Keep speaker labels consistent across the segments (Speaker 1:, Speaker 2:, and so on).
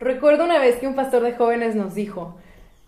Speaker 1: Recuerdo una vez que un pastor de jóvenes nos dijo,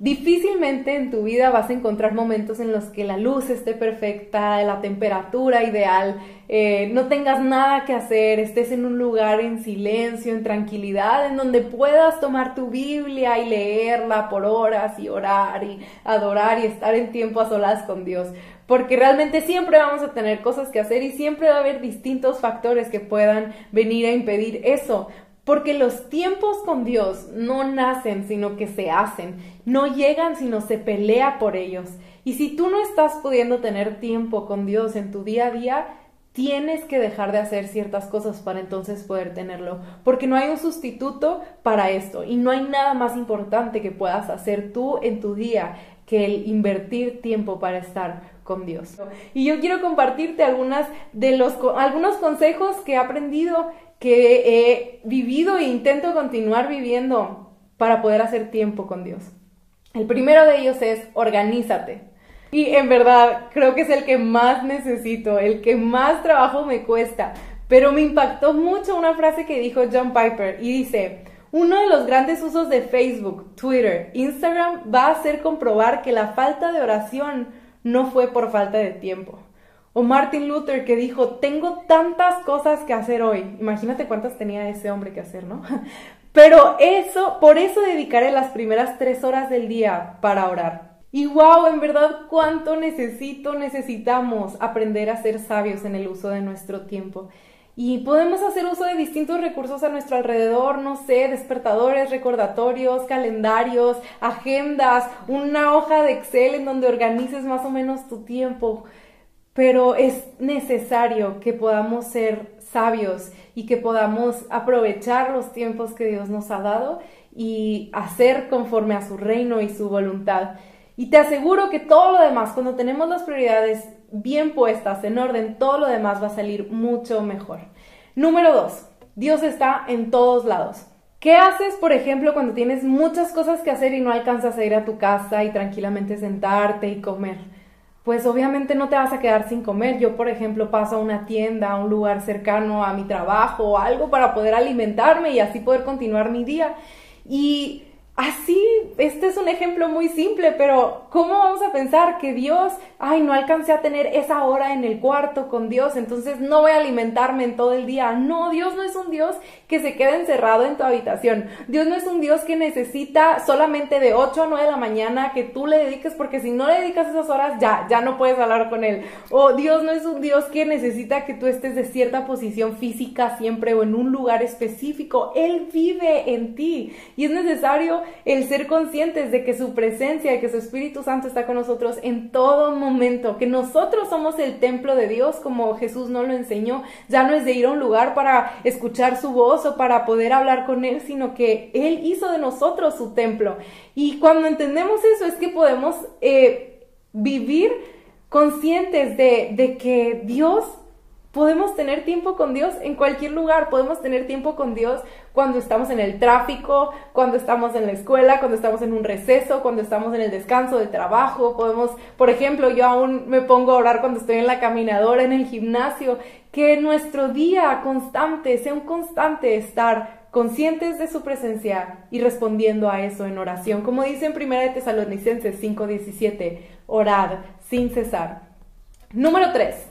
Speaker 1: Difícilmente en tu vida vas a encontrar momentos en los que la luz esté perfecta, la temperatura ideal, eh, no tengas nada que hacer, estés en un lugar en silencio, en tranquilidad, en donde puedas tomar tu Biblia y leerla por horas y orar y adorar y estar en tiempo a solas con Dios. Porque realmente siempre vamos a tener cosas que hacer y siempre va a haber distintos factores que puedan venir a impedir eso. Porque los tiempos con Dios no nacen, sino que se hacen. No llegan, sino se pelea por ellos. Y si tú no estás pudiendo tener tiempo con Dios en tu día a día, tienes que dejar de hacer ciertas cosas para entonces poder tenerlo. Porque no hay un sustituto para esto. Y no hay nada más importante que puedas hacer tú en tu día que el invertir tiempo para estar con Dios. Y yo quiero compartirte algunas de los, algunos consejos que he aprendido que he vivido e intento continuar viviendo para poder hacer tiempo con Dios. El primero de ellos es organízate. Y en verdad creo que es el que más necesito, el que más trabajo me cuesta. Pero me impactó mucho una frase que dijo John Piper y dice, uno de los grandes usos de Facebook, Twitter, Instagram va a ser comprobar que la falta de oración no fue por falta de tiempo. O Martin Luther que dijo, tengo tantas cosas que hacer hoy. Imagínate cuántas tenía ese hombre que hacer, ¿no? Pero eso, por eso dedicaré las primeras tres horas del día para orar. Y wow, en verdad, cuánto necesito, necesitamos aprender a ser sabios en el uso de nuestro tiempo. Y podemos hacer uso de distintos recursos a nuestro alrededor, no sé, despertadores, recordatorios, calendarios, agendas, una hoja de Excel en donde organices más o menos tu tiempo pero es necesario que podamos ser sabios y que podamos aprovechar los tiempos que Dios nos ha dado y hacer conforme a su reino y su voluntad. Y te aseguro que todo lo demás, cuando tenemos las prioridades bien puestas, en orden, todo lo demás va a salir mucho mejor. Número dos, Dios está en todos lados. ¿Qué haces, por ejemplo, cuando tienes muchas cosas que hacer y no alcanzas a ir a tu casa y tranquilamente sentarte y comer? Pues obviamente no te vas a quedar sin comer. Yo, por ejemplo, paso a una tienda, a un lugar cercano a mi trabajo o algo para poder alimentarme y así poder continuar mi día. Y Así, este es un ejemplo muy simple, pero ¿cómo vamos a pensar que Dios, ay, no alcancé a tener esa hora en el cuarto con Dios, entonces no voy a alimentarme en todo el día? No, Dios no es un Dios que se quede encerrado en tu habitación. Dios no es un Dios que necesita solamente de 8 a 9 de la mañana que tú le dediques, porque si no le dedicas esas horas, ya, ya no puedes hablar con Él. O Dios no es un Dios que necesita que tú estés de cierta posición física siempre o en un lugar específico. Él vive en ti y es necesario el ser conscientes de que su presencia, que su Espíritu Santo está con nosotros en todo momento, que nosotros somos el templo de Dios como Jesús nos lo enseñó, ya no es de ir a un lugar para escuchar su voz o para poder hablar con Él, sino que Él hizo de nosotros su templo. Y cuando entendemos eso es que podemos eh, vivir conscientes de, de que Dios Podemos tener tiempo con Dios en cualquier lugar, podemos tener tiempo con Dios cuando estamos en el tráfico, cuando estamos en la escuela, cuando estamos en un receso, cuando estamos en el descanso del trabajo, podemos, por ejemplo, yo aún me pongo a orar cuando estoy en la caminadora, en el gimnasio, que nuestro día constante sea un constante estar conscientes de su presencia y respondiendo a eso en oración. Como dice en 1 de Tesalonicenses 5:17, orad sin cesar. Número 3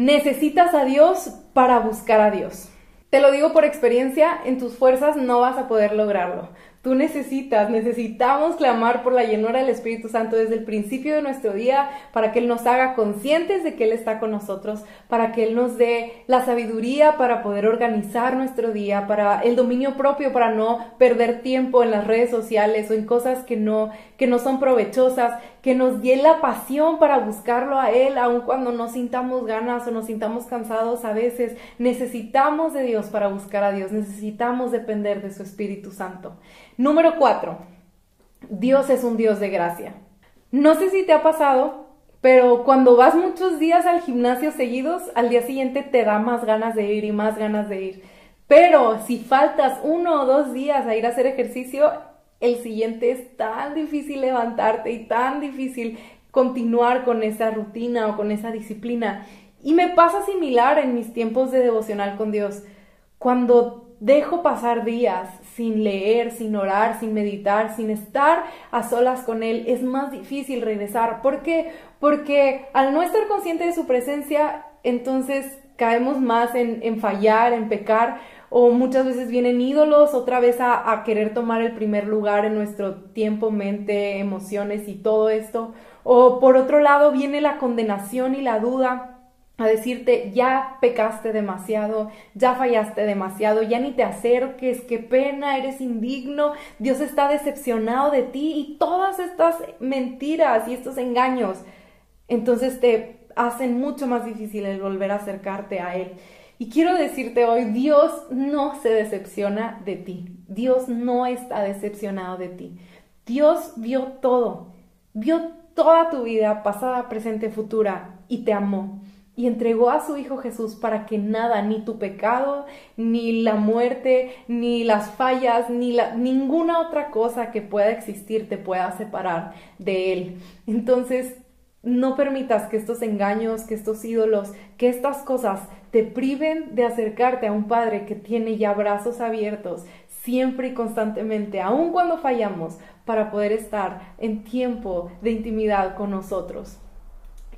Speaker 1: Necesitas a Dios para buscar a Dios. Te lo digo por experiencia, en tus fuerzas no vas a poder lograrlo. Tú necesitas, necesitamos clamar por la llenura del Espíritu Santo desde el principio de nuestro día para que Él nos haga conscientes de que Él está con nosotros, para que Él nos dé la sabiduría para poder organizar nuestro día, para el dominio propio, para no perder tiempo en las redes sociales o en cosas que no, que no son provechosas, que nos dé la pasión para buscarlo a Él, aun cuando no sintamos ganas o nos sintamos cansados a veces. Necesitamos de Dios para buscar a Dios, necesitamos depender de su Espíritu Santo. Número cuatro, Dios es un Dios de gracia. No sé si te ha pasado, pero cuando vas muchos días al gimnasio seguidos, al día siguiente te da más ganas de ir y más ganas de ir. Pero si faltas uno o dos días a ir a hacer ejercicio, el siguiente es tan difícil levantarte y tan difícil continuar con esa rutina o con esa disciplina. Y me pasa similar en mis tiempos de devocional con Dios. Cuando dejo pasar días sin leer, sin orar, sin meditar, sin estar a solas con Él, es más difícil regresar. ¿Por qué? Porque al no estar consciente de su presencia, entonces caemos más en, fallar, en pecar, o muchas veces vienen ídolos otra vez a, a, querer tomar el primer lugar en nuestro tiempo, mente, emociones y todo esto. O por otro lado viene la condenación y la duda a decirte, ya pecaste demasiado, ya fallaste demasiado, ya ni te acerques, qué pena, eres indigno, Dios está decepcionado de ti y todas estas mentiras y estos engaños, entonces te hacen mucho más difícil el volver a acercarte a Él. Y quiero decirte hoy, Dios no se decepciona de ti, Dios no está decepcionado de ti, Dios vio todo, vio toda tu vida, pasada, presente, futura, y te amó y entregó a su Hijo Jesús para que nada, ni tu pecado, ni la muerte, ni las fallas, ni ninguna otra cosa que pueda existir te pueda separar de Él. Entonces, no permitas que estos engaños, que estos ídolos, que estas cosas te priven de acercarte a un Padre que tiene ya brazos abiertos siempre y constantemente, aun cuando fallamos, para poder estar en tiempo de intimidad con nosotros.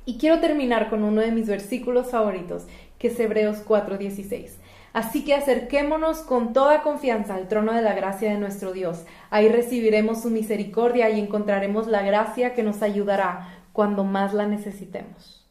Speaker 1: Y quiero terminar con uno de mis versículos favoritos, que es Hebreos 4:16. Así que acerquémonos con toda confianza al trono de la gracia de nuestro Dios. Ahí recibiremos su misericordia y encontraremos la gracia que nos ayudará cuando más la necesitemos.